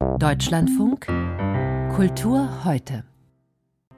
Deutschlandfunk Kultur heute.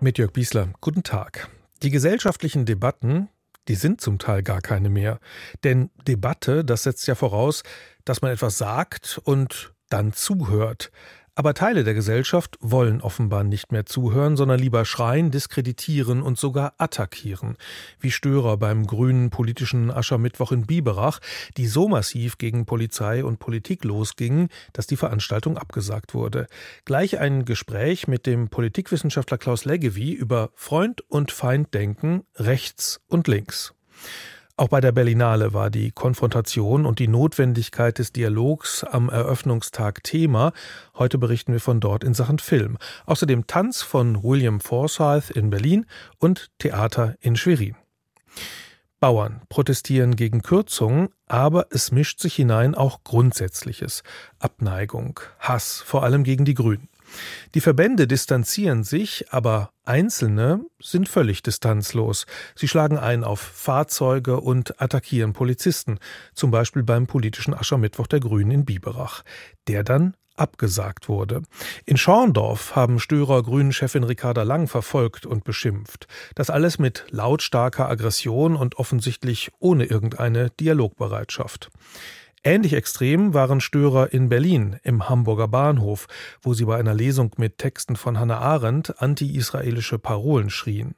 Mit Jörg Biesler, guten Tag. Die gesellschaftlichen Debatten, die sind zum Teil gar keine mehr. Denn Debatte, das setzt ja voraus, dass man etwas sagt und dann zuhört. Aber Teile der Gesellschaft wollen offenbar nicht mehr zuhören, sondern lieber schreien, diskreditieren und sogar attackieren. Wie Störer beim grünen politischen Aschermittwoch in Biberach, die so massiv gegen Polizei und Politik losgingen, dass die Veranstaltung abgesagt wurde. Gleich ein Gespräch mit dem Politikwissenschaftler Klaus Leggevi über Freund und Feinddenken rechts und links. Auch bei der Berlinale war die Konfrontation und die Notwendigkeit des Dialogs am Eröffnungstag Thema. Heute berichten wir von dort in Sachen Film. Außerdem Tanz von William Forsyth in Berlin und Theater in Schwerin. Bauern protestieren gegen Kürzungen, aber es mischt sich hinein auch Grundsätzliches. Abneigung, Hass, vor allem gegen die Grünen. Die Verbände distanzieren sich, aber Einzelne sind völlig distanzlos. Sie schlagen ein auf Fahrzeuge und attackieren Polizisten, zum Beispiel beim politischen Aschermittwoch der Grünen in Biberach, der dann abgesagt wurde. In Schorndorf haben Störer Grünen-Chefin Ricarda Lang verfolgt und beschimpft. Das alles mit lautstarker Aggression und offensichtlich ohne irgendeine Dialogbereitschaft. Ähnlich extrem waren Störer in Berlin im Hamburger Bahnhof, wo sie bei einer Lesung mit Texten von Hannah Arendt anti-israelische Parolen schrien.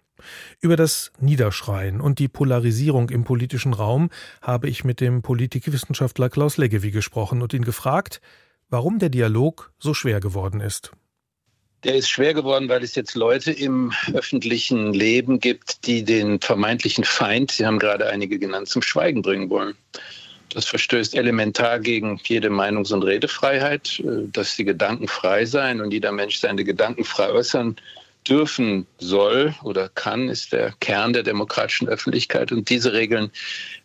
Über das Niederschreien und die Polarisierung im politischen Raum habe ich mit dem Politikwissenschaftler Klaus Leggevi gesprochen und ihn gefragt, warum der Dialog so schwer geworden ist. Der ist schwer geworden, weil es jetzt Leute im öffentlichen Leben gibt, die den vermeintlichen Feind, Sie haben gerade einige genannt, zum Schweigen bringen wollen. Das verstößt elementar gegen jede Meinungs- und Redefreiheit, äh, dass die Gedanken frei seien und jeder Mensch seine Gedanken frei äußern dürfen soll oder kann, ist der Kern der demokratischen Öffentlichkeit. Und diese Regeln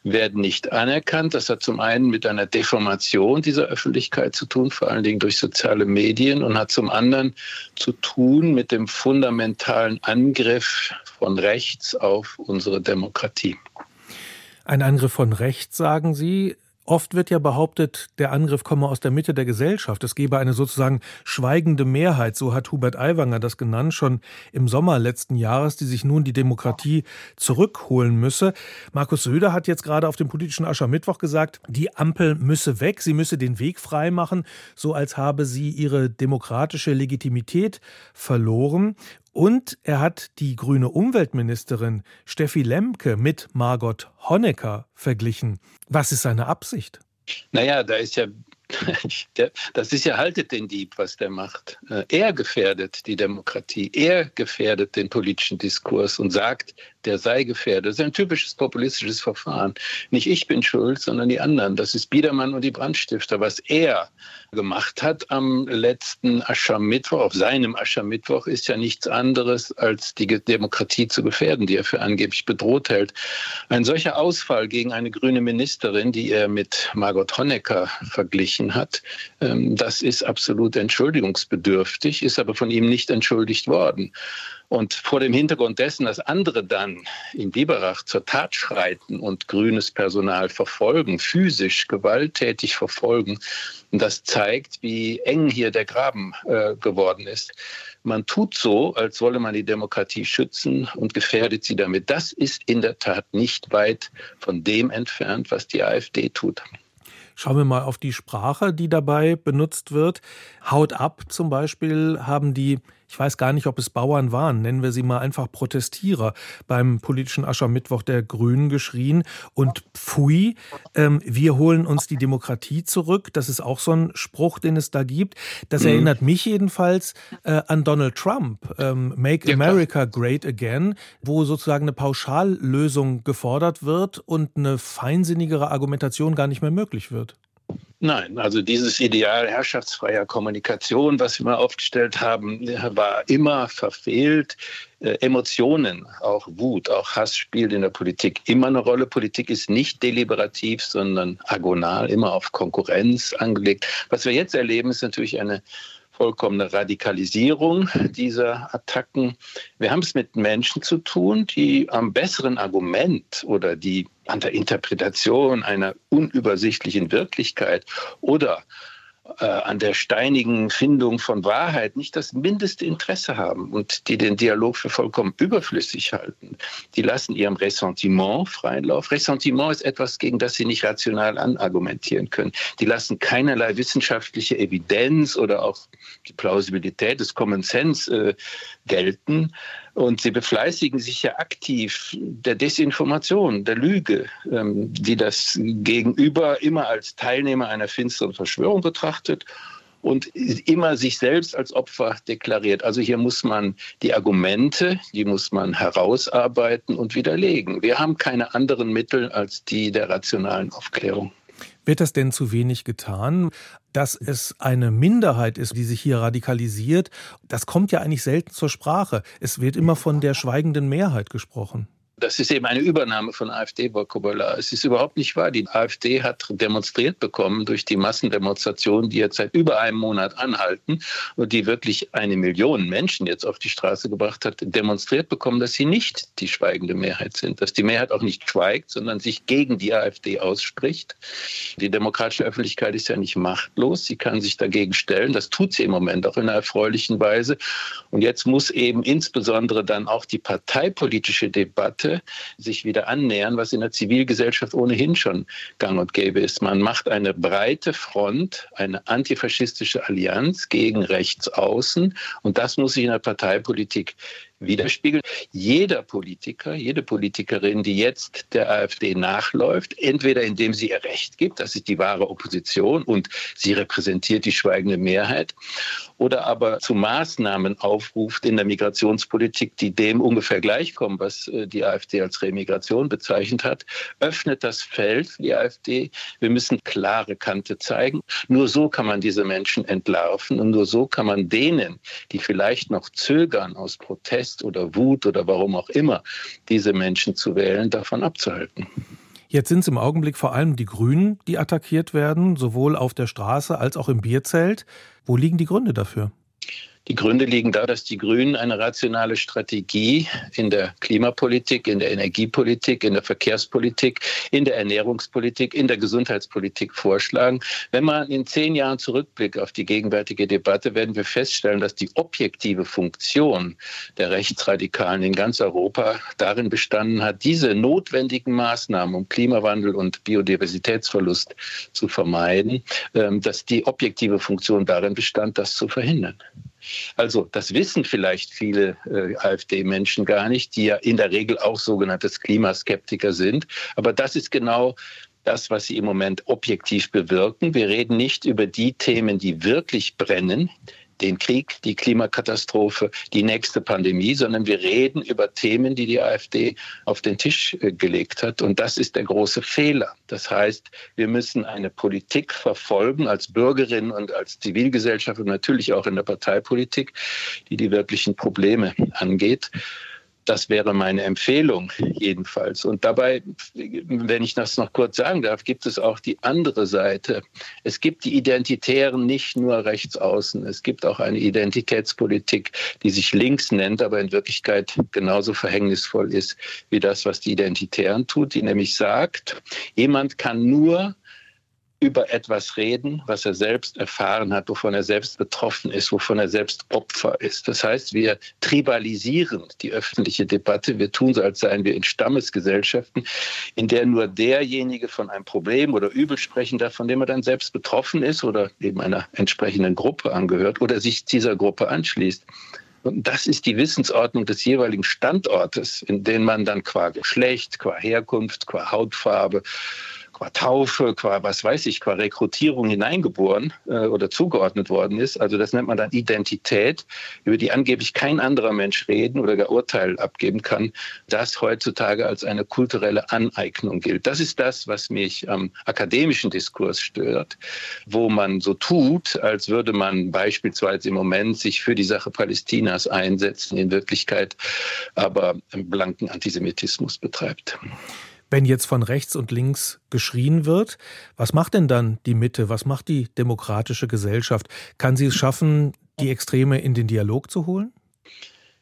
werden nicht anerkannt. Das hat zum einen mit einer Deformation dieser Öffentlichkeit zu tun, vor allen Dingen durch soziale Medien, und hat zum anderen zu tun mit dem fundamentalen Angriff von rechts auf unsere Demokratie. Ein Angriff von rechts, sagen Sie. Oft wird ja behauptet, der Angriff komme aus der Mitte der Gesellschaft. Es gebe eine sozusagen schweigende Mehrheit, so hat Hubert Aiwanger das genannt, schon im Sommer letzten Jahres, die sich nun die Demokratie zurückholen müsse. Markus Söder hat jetzt gerade auf dem politischen Aschermittwoch gesagt, die Ampel müsse weg, sie müsse den Weg freimachen, so als habe sie ihre demokratische Legitimität verloren. Und er hat die grüne Umweltministerin Steffi Lemke mit Margot Honecker verglichen. Was ist seine Absicht? Naja, da ist ja das ist ja haltet den Dieb, was der macht. Äh, er gefährdet die Demokratie, er gefährdet den politischen Diskurs und sagt, der sei gefährdet. Das ist ein typisches populistisches Verfahren. Nicht ich bin schuld, sondern die anderen. Das ist Biedermann und die Brandstifter. Was er gemacht hat am letzten Aschermittwoch, auf seinem Aschermittwoch, ist ja nichts anderes, als die Demokratie zu gefährden, die er für angeblich bedroht hält. Ein solcher Ausfall gegen eine grüne Ministerin, die er mit Margot Honecker verglichen hat, ähm, das ist absolut entschuldigungsbedürftig, ist aber von ihm nicht entschuldigt worden. Und vor dem Hintergrund dessen, dass andere dann in Biberach zur Tat schreiten und grünes Personal verfolgen, physisch gewalttätig verfolgen, das zeigt, wie eng hier der Graben äh, geworden ist. Man tut so, als wolle man die Demokratie schützen und gefährdet sie damit. Das ist in der Tat nicht weit von dem entfernt, was die AfD tut. Schauen wir mal auf die Sprache, die dabei benutzt wird. Haut ab zum Beispiel haben die ich weiß gar nicht, ob es Bauern waren, nennen wir sie mal einfach Protestierer, beim politischen Aschermittwoch der Grünen geschrien. Und pfui, ähm, wir holen uns die Demokratie zurück. Das ist auch so ein Spruch, den es da gibt. Das mhm. erinnert mich jedenfalls äh, an Donald Trump, ähm, Make ja, America Great Again, wo sozusagen eine Pauschallösung gefordert wird und eine feinsinnigere Argumentation gar nicht mehr möglich wird. Nein, also dieses Ideal herrschaftsfreier Kommunikation, was wir mal aufgestellt haben, war immer verfehlt. Äh, Emotionen, auch Wut, auch Hass spielt in der Politik immer eine Rolle. Politik ist nicht deliberativ, sondern agonal, immer auf Konkurrenz angelegt. Was wir jetzt erleben, ist natürlich eine vollkommene Radikalisierung dieser Attacken. Wir haben es mit Menschen zu tun, die am besseren Argument oder die an der Interpretation einer unübersichtlichen Wirklichkeit oder äh, an der steinigen Findung von Wahrheit nicht das mindeste Interesse haben und die den Dialog für vollkommen überflüssig halten. Die lassen ihrem Ressentiment freien Lauf. Ressentiment ist etwas, gegen das sie nicht rational anargumentieren können. Die lassen keinerlei wissenschaftliche Evidenz oder auch die Plausibilität des Common Sense äh, gelten. Und sie befleißigen sich ja aktiv der Desinformation, der Lüge, ähm, die das Gegenüber immer als Teilnehmer einer finsteren Verschwörung betrachtet und immer sich selbst als Opfer deklariert. Also hier muss man die Argumente, die muss man herausarbeiten und widerlegen. Wir haben keine anderen Mittel als die der rationalen Aufklärung. Wird das denn zu wenig getan? Dass es eine Minderheit ist, die sich hier radikalisiert, das kommt ja eigentlich selten zur Sprache. Es wird immer von der schweigenden Mehrheit gesprochen. Das ist eben eine Übernahme von AfD-Vokabular. Es ist überhaupt nicht wahr. Die AfD hat demonstriert bekommen durch die Massendemonstrationen, die jetzt seit über einem Monat anhalten und die wirklich eine Million Menschen jetzt auf die Straße gebracht hat, demonstriert bekommen, dass sie nicht die schweigende Mehrheit sind. Dass die Mehrheit auch nicht schweigt, sondern sich gegen die AfD ausspricht. Die demokratische Öffentlichkeit ist ja nicht machtlos. Sie kann sich dagegen stellen. Das tut sie im Moment auch in einer erfreulichen Weise. Und jetzt muss eben insbesondere dann auch die parteipolitische Debatte Leute sich wieder annähern, was in der Zivilgesellschaft ohnehin schon gang und gäbe ist. Man macht eine breite Front, eine antifaschistische Allianz gegen Rechtsaußen und das muss sich in der Parteipolitik widerspiegeln. Jeder Politiker, jede Politikerin, die jetzt der AfD nachläuft, entweder indem sie ihr Recht gibt, das ist die wahre Opposition und sie repräsentiert die schweigende Mehrheit, oder aber zu Maßnahmen aufruft in der Migrationspolitik, die dem ungefähr gleichkommen, was äh, die AfD als Remigration bezeichnet hat, öffnet das Feld für die AfD. Wir müssen klare Kante zeigen. Nur so kann man diese Menschen entlarven und nur so kann man denen, die vielleicht noch zögern aus Protest oder Wut oder warum auch immer, diese Menschen zu wählen, davon abzuhalten. Jetzt sind es im Augenblick vor allem die Grünen, die attackiert werden, sowohl auf der Straße als auch im Bierzelt. Wo liegen die Gründe dafür? Die Gründe liegen da, dass die Grünen eine rationale Strategie in der Klimapolitik, in der Energiepolitik, in der Verkehrspolitik, in der Ernährungspolitik, in der Gesundheitspolitik vorschlagen. Wenn man in zehn Jahren zurückblickt auf die gegenwärtige Debatte, werden wir feststellen, dass die objektive Funktion der Rechtsradikalen in ganz Europa darin bestanden hat, diese notwendigen Maßnahmen, um Klimawandel und Biodiversitätsverlust zu vermeiden, ähm, dass die objektive Funktion darin bestand, das zu verhindern. Also das wissen vielleicht viele äh, AfD-Menschen gar nicht, die ja in der Regel auch sogenannte Klimaskeptiker sind. Aber das ist genau das, was sie im Moment objektiv bewirken. Wir reden nicht über die Themen, die wirklich brennen, den Krieg, die Klimakatastrophe, die nächste Pandemie, sondern wir reden über Themen, die die AfD auf den Tisch äh, gelegt hat. Und das ist der große Fehler. Das heißt, wir müssen eine Politik verfolgen als Bürgerinnen und als Zivilgesellschaft und natürlich auch in der Parteipolitik, die die wirklichen Probleme angeht. Das wäre meine Empfehlung jedenfalls. Und dabei, wenn ich das noch kurz sagen darf, gibt es auch die andere Seite. Es gibt die Identitären nicht nur rechts außen. Es gibt auch eine Identitätspolitik, die sich links nennt, aber in Wirklichkeit genauso verhängnisvoll ist wie das, was die Identitären tut, die nämlich sagt, jemand kann nur über etwas reden, was er selbst erfahren hat, wovon er selbst betroffen ist, wovon er selbst Opfer ist. Das heißt, wir tribalisieren die öffentliche Debatte. Wir tun so, als seien wir in Stammesgesellschaften, in der nur derjenige von einem Problem oder Übel sprechen darf, von dem er dann selbst betroffen ist oder eben einer entsprechenden Gruppe angehört oder sich dieser Gruppe anschließt. Und das ist die Wissensordnung des jeweiligen Standortes, in den man dann qua Geschlecht, qua Herkunft, qua Hautfarbe, qua Taufe, qua was weiß ich, qua Rekrutierung hineingeboren äh, oder zugeordnet worden ist. Also das nennt man dann Identität, über die angeblich kein anderer Mensch reden oder gar Urteil abgeben kann, das heutzutage als eine kulturelle Aneignung gilt. Das ist das, was mich am akademischen Diskurs stört, wo man so tut, als würde man beispielsweise im Moment sich für die Sache Palästinas einsetzen, in Wirklichkeit aber blanken Antisemitismus betreibt. Wenn jetzt von rechts und links geschrien wird, was macht denn dann die Mitte? Was macht die demokratische Gesellschaft? Kann sie es schaffen, die Extreme in den Dialog zu holen?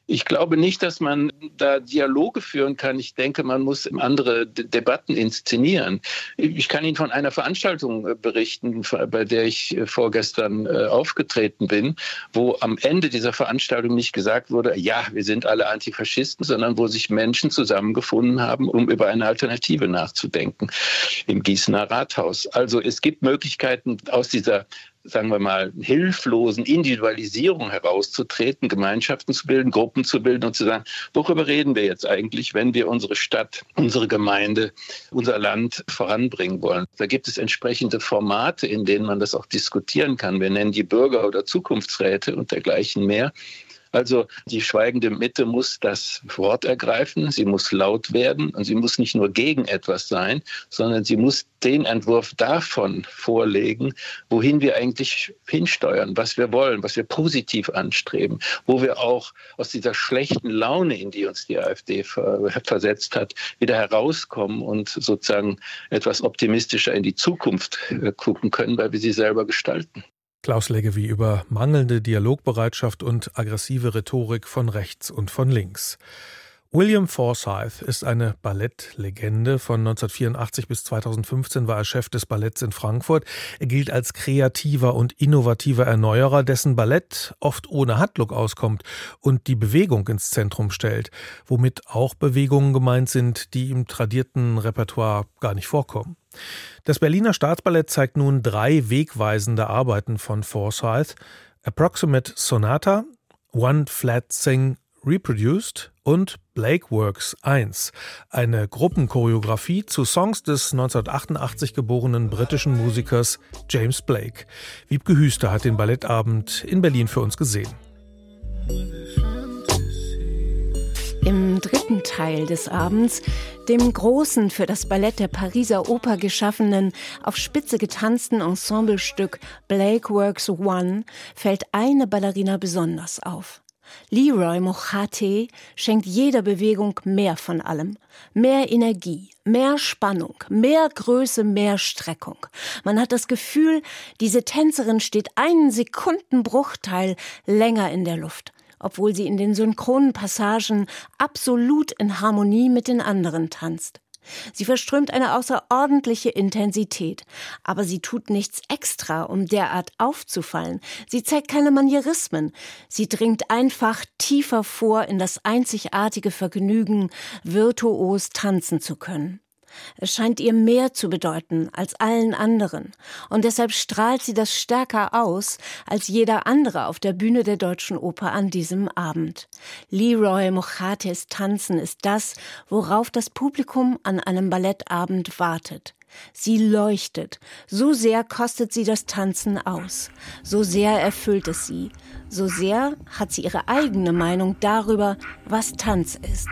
Ich glaube nicht, dass man da Dialoge führen kann. Ich denke, man muss andere De Debatten inszenieren. Ich kann Ihnen von einer Veranstaltung äh, berichten, bei der ich äh, vorgestern äh, aufgetreten bin, wo am Ende dieser Veranstaltung nicht gesagt wurde, ja, wir sind alle Antifaschisten, sondern wo sich Menschen zusammengefunden haben, um über eine Alternative nachzudenken im Gießener Rathaus. Also es gibt Möglichkeiten aus dieser sagen wir mal, hilflosen Individualisierung herauszutreten, Gemeinschaften zu bilden, Gruppen zu bilden und zu sagen, worüber reden wir jetzt eigentlich, wenn wir unsere Stadt, unsere Gemeinde, unser Land voranbringen wollen. Da gibt es entsprechende Formate, in denen man das auch diskutieren kann. Wir nennen die Bürger- oder Zukunftsräte und dergleichen mehr. Also die schweigende Mitte muss das Wort ergreifen, sie muss laut werden und sie muss nicht nur gegen etwas sein, sondern sie muss den Entwurf davon vorlegen, wohin wir eigentlich hinsteuern, was wir wollen, was wir positiv anstreben, wo wir auch aus dieser schlechten Laune, in die uns die AfD versetzt hat, wieder herauskommen und sozusagen etwas optimistischer in die Zukunft äh, gucken können, weil wir sie selber gestalten. Klaus Leggevi über mangelnde Dialogbereitschaft und aggressive Rhetorik von rechts und von links. William Forsyth ist eine Ballettlegende. Von 1984 bis 2015 war er Chef des Balletts in Frankfurt. Er gilt als kreativer und innovativer Erneuerer, dessen Ballett oft ohne Handlung auskommt und die Bewegung ins Zentrum stellt, womit auch Bewegungen gemeint sind, die im tradierten Repertoire gar nicht vorkommen. Das Berliner Staatsballett zeigt nun drei wegweisende Arbeiten von Forsyth: Approximate Sonata, One Flat Thing Reproduced und Blake Works 1, eine Gruppenchoreografie zu Songs des 1988 geborenen britischen Musikers James Blake. Wiebke Hüster hat den Ballettabend in Berlin für uns gesehen. Im dritten Teil des Abends, dem großen für das Ballett der Pariser Oper geschaffenen, auf Spitze getanzten Ensemblestück Blake Works One, fällt eine Ballerina besonders auf. Leroy Mochate schenkt jeder Bewegung mehr von allem. Mehr Energie, mehr Spannung, mehr Größe, mehr Streckung. Man hat das Gefühl, diese Tänzerin steht einen Sekundenbruchteil länger in der Luft obwohl sie in den synchronen Passagen absolut in Harmonie mit den anderen tanzt. Sie verströmt eine außerordentliche Intensität, aber sie tut nichts extra, um derart aufzufallen. Sie zeigt keine Manierismen. Sie dringt einfach tiefer vor in das einzigartige Vergnügen, virtuos tanzen zu können. Es scheint ihr mehr zu bedeuten als allen anderen, und deshalb strahlt sie das stärker aus als jeder andere auf der Bühne der Deutschen Oper an diesem Abend. Leroy Mochates Tanzen ist das, worauf das Publikum an einem Ballettabend wartet. Sie leuchtet, so sehr kostet sie das Tanzen aus, so sehr erfüllt es sie, so sehr hat sie ihre eigene Meinung darüber, was Tanz ist.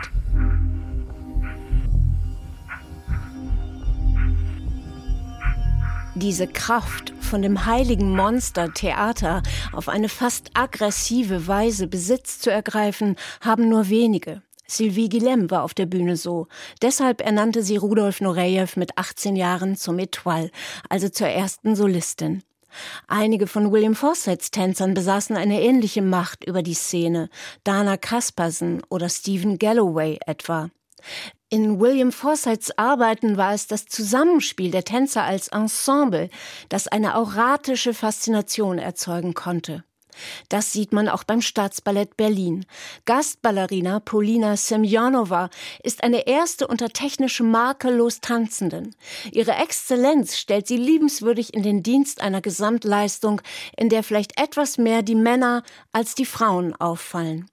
Diese Kraft, von dem heiligen Monster Theater auf eine fast aggressive Weise Besitz zu ergreifen, haben nur wenige. Sylvie Guillem war auf der Bühne so. Deshalb ernannte sie Rudolf Nureyev mit 18 Jahren zum Etoile, also zur ersten Solistin. Einige von William Forsyths Tänzern besaßen eine ähnliche Macht über die Szene, Dana Kaspersen oder Stephen Galloway etwa. In William Forsyths Arbeiten war es das Zusammenspiel der Tänzer als Ensemble, das eine auratische Faszination erzeugen konnte. Das sieht man auch beim Staatsballett Berlin. Gastballerina Polina Semjonova ist eine erste unter technischem makellos Tanzenden. Ihre Exzellenz stellt sie liebenswürdig in den Dienst einer Gesamtleistung, in der vielleicht etwas mehr die Männer als die Frauen auffallen.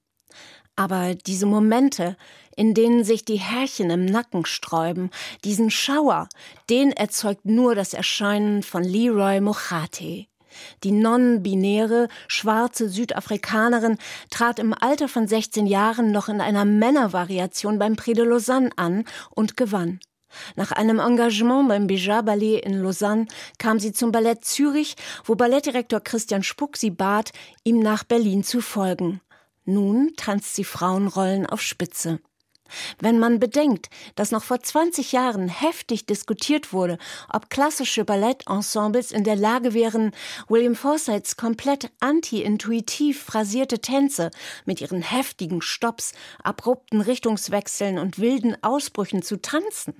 Aber diese Momente, in denen sich die Härchen im Nacken sträuben, diesen Schauer, den erzeugt nur das Erscheinen von Leroy Mochate. Die non-binäre, schwarze Südafrikanerin trat im Alter von 16 Jahren noch in einer Männervariation beim Prix de Lausanne an und gewann. Nach einem Engagement beim Béjar Ballet in Lausanne kam sie zum Ballett Zürich, wo Ballettdirektor Christian Spuck sie bat, ihm nach Berlin zu folgen. Nun tanzt sie Frauenrollen auf Spitze. Wenn man bedenkt, dass noch vor 20 Jahren heftig diskutiert wurde, ob klassische Ballettensembles in der Lage wären, William Forsyths komplett anti-intuitiv phrasierte Tänze mit ihren heftigen Stops, abrupten Richtungswechseln und wilden Ausbrüchen zu tanzen.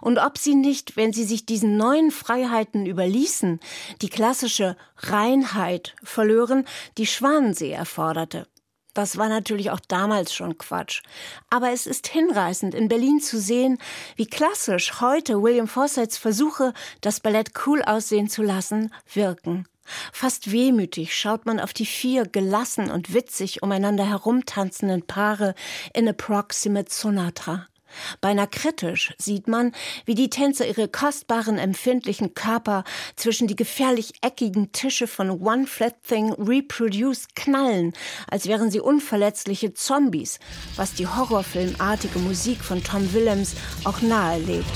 Und ob sie nicht, wenn sie sich diesen neuen Freiheiten überließen, die klassische Reinheit verlören, die Schwanensee erforderte. Das war natürlich auch damals schon Quatsch. Aber es ist hinreißend, in Berlin zu sehen, wie klassisch heute William Forsyths Versuche, das Ballett cool aussehen zu lassen, wirken. Fast wehmütig schaut man auf die vier gelassen und witzig umeinander herumtanzenden Paare in Approximate Sonata. Beinahe kritisch sieht man, wie die Tänzer ihre kostbaren, empfindlichen Körper zwischen die gefährlich eckigen Tische von One Flat Thing Reproduce knallen, als wären sie unverletzliche Zombies, was die horrorfilmartige Musik von Tom Willems auch nahelegt.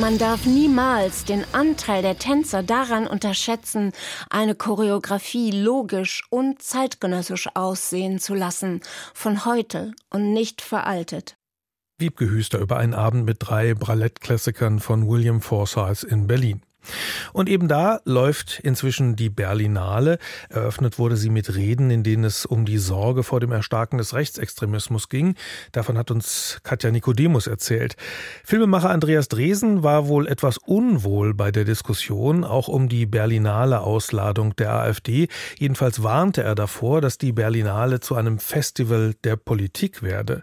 Man darf niemals den Anteil der Tänzer daran unterschätzen, eine Choreografie logisch und zeitgenössisch aussehen zu lassen, von heute und nicht veraltet. Wiebke Hüster über einen Abend mit drei Ballettklassikern von William Forsyth in Berlin. Und eben da läuft inzwischen die Berlinale. Eröffnet wurde sie mit Reden, in denen es um die Sorge vor dem Erstarken des Rechtsextremismus ging. Davon hat uns Katja Nikodemus erzählt. Filmemacher Andreas Dresen war wohl etwas unwohl bei der Diskussion, auch um die Berlinale Ausladung der AfD. Jedenfalls warnte er davor, dass die Berlinale zu einem Festival der Politik werde.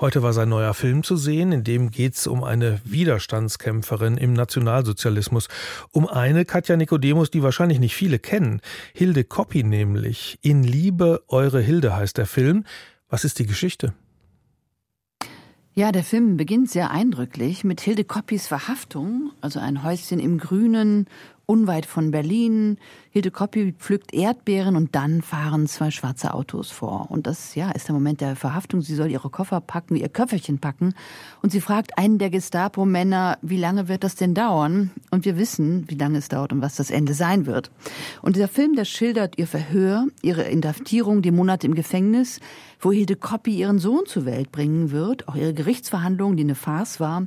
Heute war sein neuer Film zu sehen, in dem geht es um eine Widerstandskämpferin im Nationalsozialismus um eine Katja Nikodemus, die wahrscheinlich nicht viele kennen. Hilde Koppi nämlich. In Liebe, eure Hilde heißt der Film. Was ist die Geschichte? Ja, der Film beginnt sehr eindrücklich mit Hilde Koppis Verhaftung, also ein Häuschen im Grünen, unweit von Berlin. Hilde Koppi pflückt Erdbeeren und dann fahren zwei schwarze Autos vor. Und das, ja, ist der Moment der Verhaftung. Sie soll ihre Koffer packen, ihr Köfferchen packen. Und sie fragt einen der Gestapo-Männer, wie lange wird das denn dauern? Und wir wissen, wie lange es dauert und was das Ende sein wird. Und dieser Film, der schildert ihr Verhör, ihre Inhaftierung, die Monate im Gefängnis, wo Hilde Koppi ihren Sohn zur Welt bringen wird, auch ihre Gerichtsverhandlung, die eine Farce war.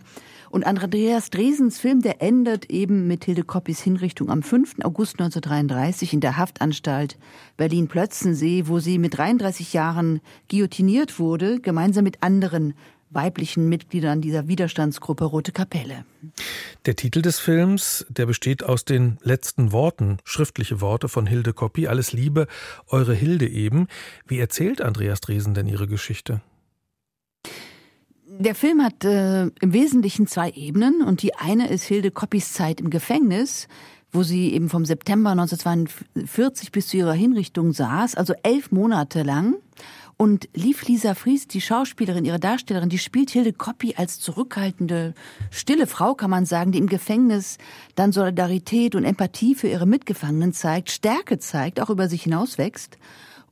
Und Andreas Dresens Film, der endet eben mit Hilde Koppis Hinrichtung am 5. August 1933 in der Haftanstalt Berlin-Plötzensee, wo sie mit 33 Jahren guillotiniert wurde, gemeinsam mit anderen weiblichen Mitgliedern dieser Widerstandsgruppe Rote Kapelle. Der Titel des Films, der besteht aus den letzten Worten, schriftliche Worte von Hilde Koppi, alles Liebe, eure Hilde eben. Wie erzählt Andreas Dresen denn ihre Geschichte? Der Film hat äh, im Wesentlichen zwei Ebenen und die eine ist Hilde Koppis Zeit im Gefängnis, wo sie eben vom September 1942 bis zu ihrer Hinrichtung saß, also elf Monate lang. Und lief Lisa Fries, die Schauspielerin, ihre Darstellerin, die spielt Hilde Koppi als zurückhaltende, stille Frau, kann man sagen, die im Gefängnis dann Solidarität und Empathie für ihre Mitgefangenen zeigt, Stärke zeigt, auch über sich hinauswächst.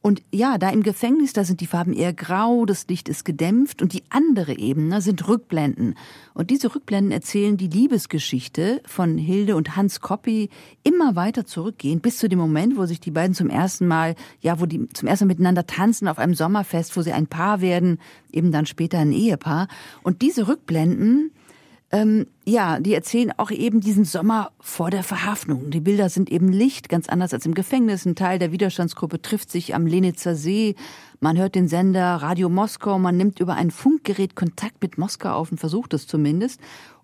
Und ja, da im Gefängnis, da sind die Farben eher grau, das Licht ist gedämpft und die andere Ebene sind Rückblenden. Und diese Rückblenden erzählen die Liebesgeschichte von Hilde und Hans Koppi immer weiter zurückgehen, bis zu dem Moment, wo sich die beiden zum ersten Mal, ja, wo die zum ersten Mal miteinander tanzen auf einem Sommerfest, wo sie ein Paar werden, eben dann später ein Ehepaar. Und diese Rückblenden, ähm, ja, die erzählen auch eben diesen Sommer vor der Verhaftung. Die Bilder sind eben Licht, ganz anders als im Gefängnis. Ein Teil der Widerstandsgruppe trifft sich am Lenitzer See. Man hört den Sender Radio Moskau. Man nimmt über ein Funkgerät Kontakt mit Moskau auf und versucht es zumindest.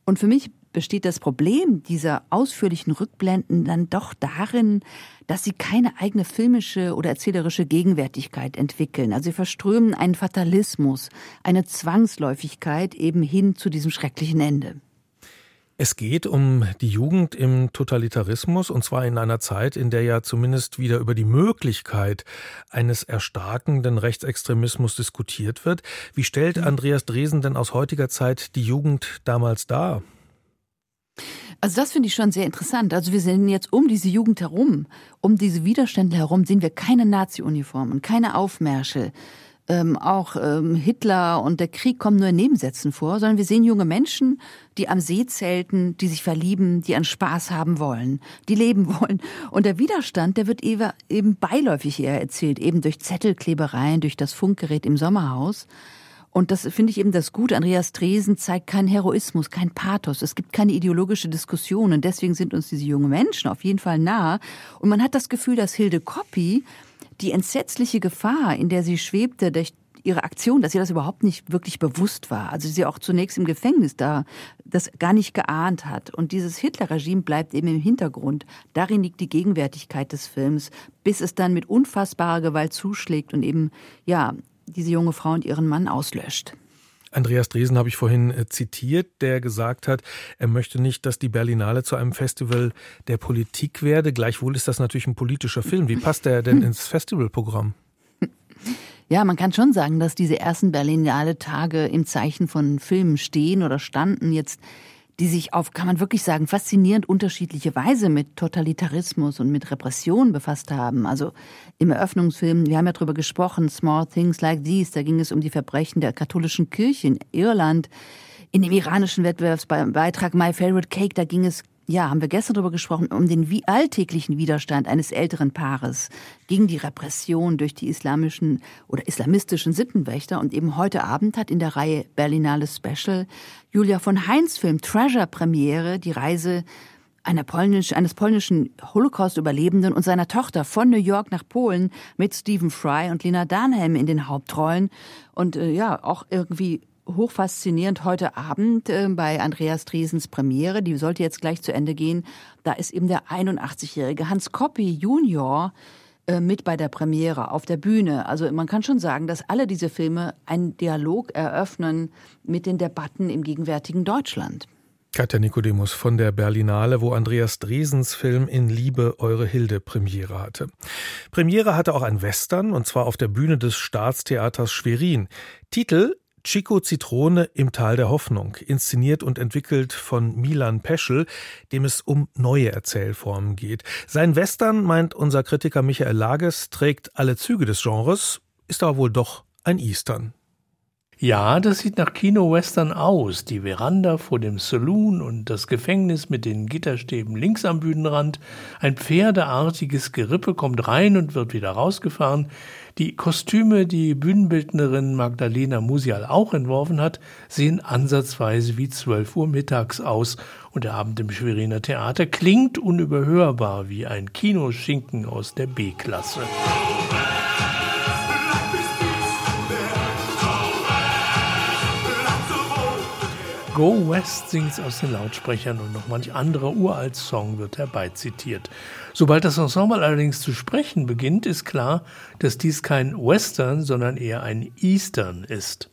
Und für mich besteht das Problem dieser ausführlichen Rückblenden dann doch darin, dass sie keine eigene filmische oder erzählerische Gegenwärtigkeit entwickeln. Also sie verströmen einen Fatalismus, eine Zwangsläufigkeit eben hin zu diesem schrecklichen Ende. Es geht um die Jugend im Totalitarismus und zwar in einer Zeit, in der ja zumindest wieder über die Möglichkeit eines erstarkenden Rechtsextremismus diskutiert wird. Wie stellt mhm. Andreas Dresen denn aus heutiger Zeit die Jugend damals dar? Also das finde ich schon sehr interessant. Also wir sehen jetzt um diese Jugend herum, um diese Widerstände herum, sehen wir keine Nazi-Uniformen, keine Aufmärsche. ähm, auch ähm, Hitler und der Krieg kommen nur in Nebensätzen vor, sondern wir sehen junge Menschen, die am See zelten, die sich verlieben, die einen Spaß haben wollen, die leben wollen. Und der Widerstand, der wird eben beiläufig eher erzählt, eben durch Zettelklebereien, durch das Funkgerät im Sommerhaus. Und das finde ich eben das Gute. Andreas Dresen zeigt keinen Heroismus, kein Pathos. Es gibt keine ideologische Diskussion. Und deswegen sind uns diese jungen Menschen auf jeden Fall nah. Und man hat das Gefühl, dass Hilde Koppi die entsetzliche Gefahr, in der sie schwebte, durch ihre Aktion, dass sie das überhaupt nicht wirklich bewusst war. Also sie auch zunächst im Gefängnis da das gar nicht geahnt hat. Und dieses Hitler-Regime bleibt eben im Hintergrund. Darin liegt die Gegenwärtigkeit des Films, bis es dann mit unfassbarer Gewalt zuschlägt und eben, ja, diese junge Frau und ihren Mann auslöscht. Andreas Dresen habe ich vorhin äh, zitiert, der gesagt hat, er möchte nicht, dass die Berlinale zu einem Festival der Politik werde. Gleichwohl ist das natürlich ein politischer Film. Wie passt der denn ins Festivalprogramm? Ja, man kann schon sagen, dass diese ersten Berlinale Tage im Zeichen von Filmen stehen oder standen. Jetzt die sich auf, kann man wirklich sagen, faszinierend unterschiedliche Weise mit Totalitarismus und mit Repression befasst haben. Also im Eröffnungsfilm, wir haben ja darüber gesprochen, Small Things Like These, da ging es um die Verbrechen der katholischen Kirche in Irland. In dem iranischen Wettbewerbsbeitrag My Favorite Cake, da ging es ja, haben wir gestern darüber gesprochen, um den alltäglichen Widerstand eines älteren Paares gegen die Repression durch die islamischen oder islamistischen Sittenwächter. Und eben heute Abend hat in der Reihe Berlinale Special Julia von Heinz Film Treasure Premiere die Reise polnisch, eines polnischen Holocaust-Überlebenden und seiner Tochter von New York nach Polen mit Stephen Fry und Lena Dunham in den Hauptrollen. Und äh, ja, auch irgendwie hochfaszinierend heute Abend äh, bei Andreas Dresens Premiere, die sollte jetzt gleich zu Ende gehen. Da ist eben der 81-jährige Hans Koppi Junior äh, mit bei der Premiere auf der Bühne. Also man kann schon sagen, dass alle diese Filme einen Dialog eröffnen mit den Debatten im gegenwärtigen Deutschland. Katja Nikodemus von der Berlinale, wo Andreas Dresens Film In Liebe Eure Hilde Premiere hatte. Premiere hatte auch ein Western, und zwar auf der Bühne des Staatstheaters Schwerin. Titel Chico Zitrone im Tal der Hoffnung, inszeniert und entwickelt von Milan Peschel, dem es um neue Erzählformen geht. Sein Western, meint unser Kritiker Michael Lages, trägt alle Züge des Genres, ist aber wohl doch ein Eastern. Ja, das sieht nach Kino-Western aus. Die Veranda vor dem Saloon und das Gefängnis mit den Gitterstäben links am Bühnenrand. Ein pferdeartiges Gerippe kommt rein und wird wieder rausgefahren. Die Kostüme, die Bühnenbildnerin Magdalena Musial auch entworfen hat, sehen ansatzweise wie 12 Uhr mittags aus und der Abend im Schweriner Theater klingt unüberhörbar wie ein Kinoschinken aus der B-Klasse. Go West singt's aus den Lautsprechern und noch manch anderer uralt Song wird herbeizitiert. Sobald das Ensemble allerdings zu sprechen beginnt, ist klar, dass dies kein Western, sondern eher ein Eastern ist.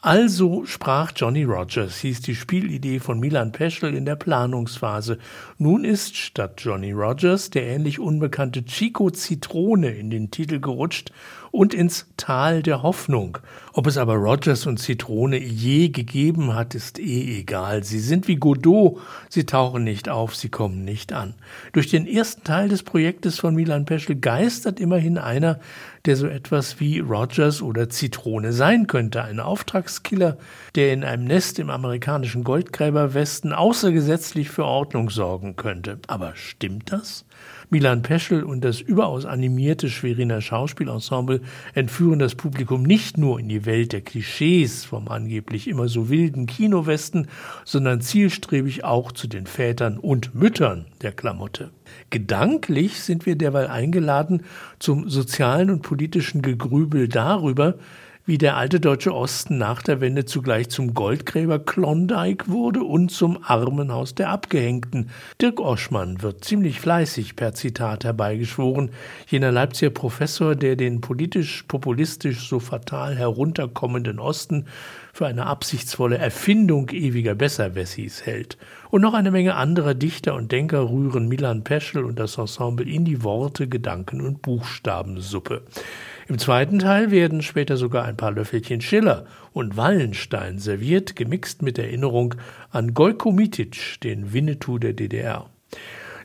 Also sprach Johnny Rogers, hieß die Spielidee von Milan Peschel in der Planungsphase. Nun ist statt Johnny Rogers der ähnlich unbekannte Chico Zitrone in den Titel gerutscht und ins Tal der Hoffnung. Ob es aber Rogers und Zitrone je gegeben hat, ist eh egal. Sie sind wie Godot, sie tauchen nicht auf, sie kommen nicht an. Durch den ersten Teil des Projektes von Milan Peschel geistert immerhin einer, der so etwas wie Rogers oder Zitrone sein könnte. Ein Auftragskiller, der in einem Nest im amerikanischen Goldgräberwesten außergesetzlich für Ordnung sorgen könnte. Aber stimmt das? Milan Peschel und das überaus animierte Schweriner Schauspielensemble entführen das Publikum nicht nur in die Welt der Klischees vom angeblich immer so wilden Kinowesten, sondern zielstrebig auch zu den Vätern und Müttern der Klamotte. Gedanklich sind wir derweil eingeladen zum sozialen und politischen Gegrübel darüber, wie der alte deutsche Osten nach der Wende zugleich zum Goldgräber Klondike wurde und zum Armenhaus der Abgehängten. Dirk Oschmann wird ziemlich fleißig per Zitat herbeigeschworen, jener Leipziger Professor, der den politisch-populistisch so fatal herunterkommenden Osten für eine absichtsvolle Erfindung ewiger Besserwessis hält. Und noch eine Menge anderer Dichter und Denker rühren Milan Peschel und das Ensemble in die Worte, Gedanken und Buchstabensuppe. Im zweiten Teil werden später sogar ein paar Löffelchen Schiller und Wallenstein serviert, gemixt mit Erinnerung an Gojko Mitic, den Winnetou der DDR.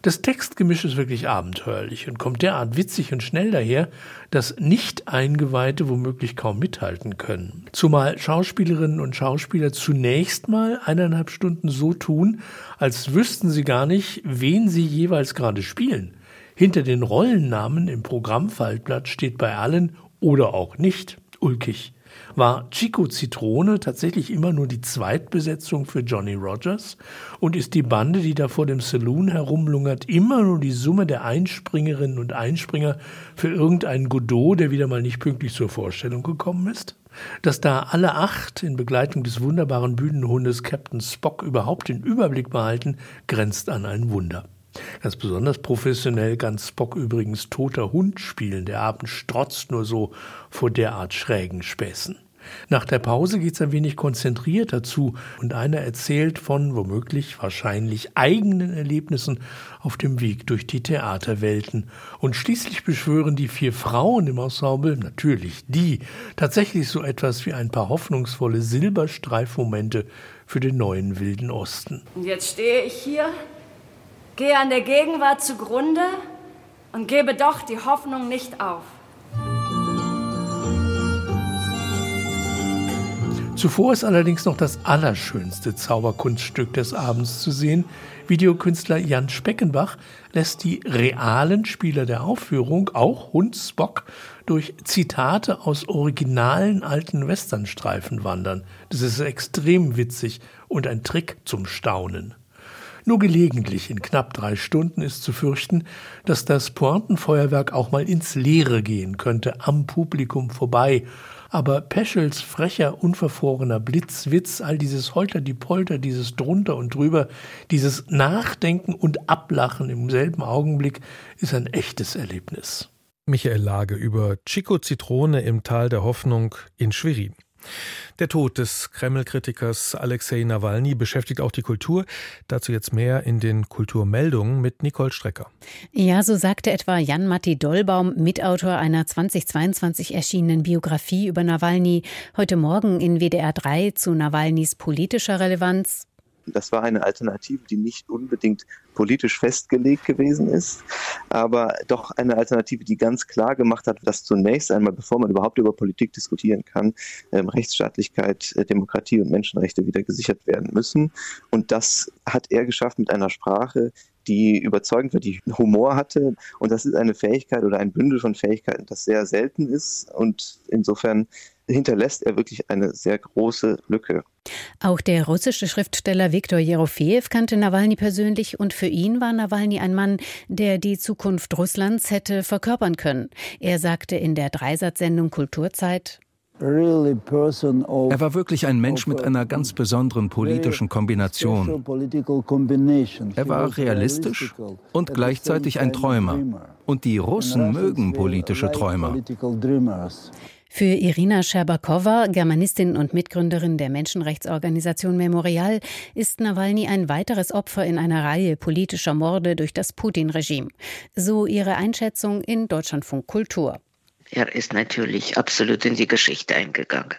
Das Textgemisch ist wirklich abenteuerlich und kommt derart witzig und schnell daher, dass Nicht-Eingeweihte womöglich kaum mithalten können. Zumal Schauspielerinnen und Schauspieler zunächst mal eineinhalb Stunden so tun, als wüssten sie gar nicht, wen sie jeweils gerade spielen. Hinter den Rollennamen im Programmfaltblatt steht bei allen oder auch nicht ulkig. War Chico Zitrone tatsächlich immer nur die Zweitbesetzung für Johnny Rogers? Und ist die Bande, die da vor dem Saloon herumlungert, immer nur die Summe der Einspringerinnen und Einspringer für irgendeinen Godot, der wieder mal nicht pünktlich zur Vorstellung gekommen ist? Dass da alle acht in Begleitung des wunderbaren Bühnenhundes Captain Spock überhaupt den Überblick behalten, grenzt an ein Wunder. Ganz besonders professionell kann Spock übrigens toter Hund spielen. Der Abend strotzt nur so vor derart schrägen Späßen. Nach der Pause geht's ein wenig konzentrierter zu und einer erzählt von womöglich wahrscheinlich eigenen Erlebnissen auf dem Weg durch die Theaterwelten. Und schließlich beschwören die vier Frauen im Ensemble, natürlich die, tatsächlich so etwas wie ein paar hoffnungsvolle Silberstreifmomente für den neuen Wilden Osten. Und jetzt stehe ich hier Gehe an der Gegenwart zugrunde und gebe doch die Hoffnung nicht auf. Zuvor ist allerdings noch das allerschönste Zauberkunststück des Abends zu sehen. Videokünstler Jan Speckenbach lässt die realen Spieler der Aufführung, auch Hund Spock, durch Zitate aus originalen alten Westernstreifen wandern. Das ist extrem witzig und ein Trick zum Staunen. Nur gelegentlich in knapp drei Stunden ist zu fürchten, dass das Pointenfeuerwerk auch mal ins Leere gehen könnte, am Publikum vorbei. Aber Peschels frecher, unverfrorener Blitzwitz, all dieses Holter-die-Polter, dieses drunter und drüber, dieses Nachdenken und Ablachen im selben Augenblick ist ein echtes Erlebnis. Michael Lage über Chico Zitrone im Tal der Hoffnung in Schwerin. Der Tod des Kreml-Kritikers Alexei Nawalny beschäftigt auch die Kultur. Dazu jetzt mehr in den Kulturmeldungen mit Nicole Strecker. Ja, so sagte etwa Jan-Matti Dollbaum, Mitautor einer 2022 erschienenen Biografie über Nawalny, heute Morgen in WDR 3 zu Nawalnys politischer Relevanz. Das war eine Alternative, die nicht unbedingt politisch festgelegt gewesen ist, aber doch eine Alternative, die ganz klar gemacht hat, dass zunächst einmal, bevor man überhaupt über Politik diskutieren kann, ähm, Rechtsstaatlichkeit, äh, Demokratie und Menschenrechte wieder gesichert werden müssen. Und das hat er geschafft mit einer Sprache, die überzeugend wird, die Humor hatte. Und das ist eine Fähigkeit oder ein Bündel von Fähigkeiten, das sehr selten ist. Und insofern hinterlässt er wirklich eine sehr große Lücke. Auch der russische Schriftsteller Viktor Jerofejew kannte Nawalny persönlich und für ihn war Nawalny ein Mann, der die Zukunft Russlands hätte verkörpern können. Er sagte in der Dreisatzsendung Kulturzeit, er war wirklich ein Mensch mit einer ganz besonderen politischen Kombination. Er war realistisch und gleichzeitig ein Träumer. Und die Russen mögen politische Träumer. Für Irina Scherbakowa, Germanistin und Mitgründerin der Menschenrechtsorganisation Memorial, ist Nawalny ein weiteres Opfer in einer Reihe politischer Morde durch das Putin-Regime. So ihre Einschätzung in Deutschlandfunk Kultur. Er ist natürlich absolut in die Geschichte eingegangen,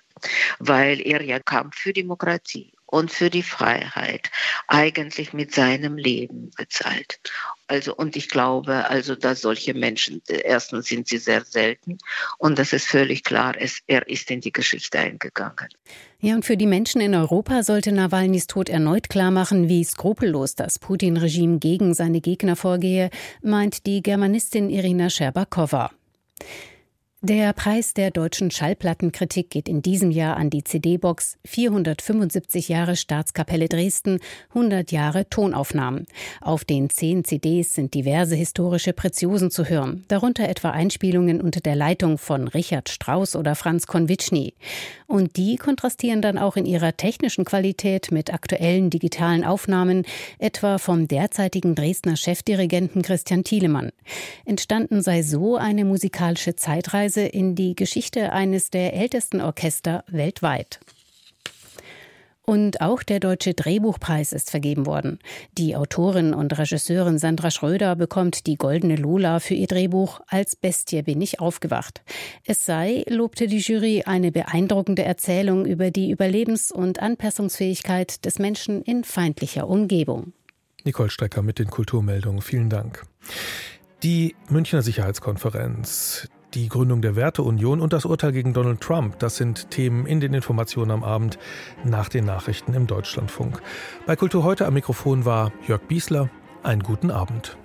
weil er ja kam für Demokratie und für die Freiheit eigentlich mit seinem Leben bezahlt. Also, und ich glaube, also, dass solche Menschen, erstens sind sie sehr selten und das ist völlig klar, es, er ist in die Geschichte eingegangen. Ja, und für die Menschen in Europa sollte Nawalnys Tod erneut klarmachen, wie skrupellos das Putin-Regime gegen seine Gegner vorgehe, meint die Germanistin Irina Scherbakowa. Der Preis der deutschen Schallplattenkritik geht in diesem Jahr an die CD-Box 475 Jahre Staatskapelle Dresden, 100 Jahre Tonaufnahmen. Auf den zehn CDs sind diverse historische Preziosen zu hören, darunter etwa Einspielungen unter der Leitung von Richard Strauss oder Franz Konwitschny. Und die kontrastieren dann auch in ihrer technischen Qualität mit aktuellen digitalen Aufnahmen, etwa vom derzeitigen Dresdner Chefdirigenten Christian Thielemann. Entstanden sei so eine musikalische Zeitreise Reise in die Geschichte eines der ältesten Orchester weltweit. Und auch der Deutsche Drehbuchpreis ist vergeben worden. Die Autorin und Regisseurin Sandra Schröder bekommt die Goldene Lola für ihr Drehbuch Als Bestie bin ich aufgewacht. Es sei, lobte die Jury, eine beeindruckende Erzählung über die Überlebens- und Anpassungsfähigkeit des Menschen in feindlicher Umgebung. Nicole Strecker mit den Kulturmeldungen. Vielen Dank. Die Münchner Sicherheitskonferenz, die Gründung der Werteunion und das Urteil gegen Donald Trump, das sind Themen in den Informationen am Abend nach den Nachrichten im Deutschlandfunk. Bei Kultur heute am Mikrofon war Jörg Biesler. Einen guten Abend.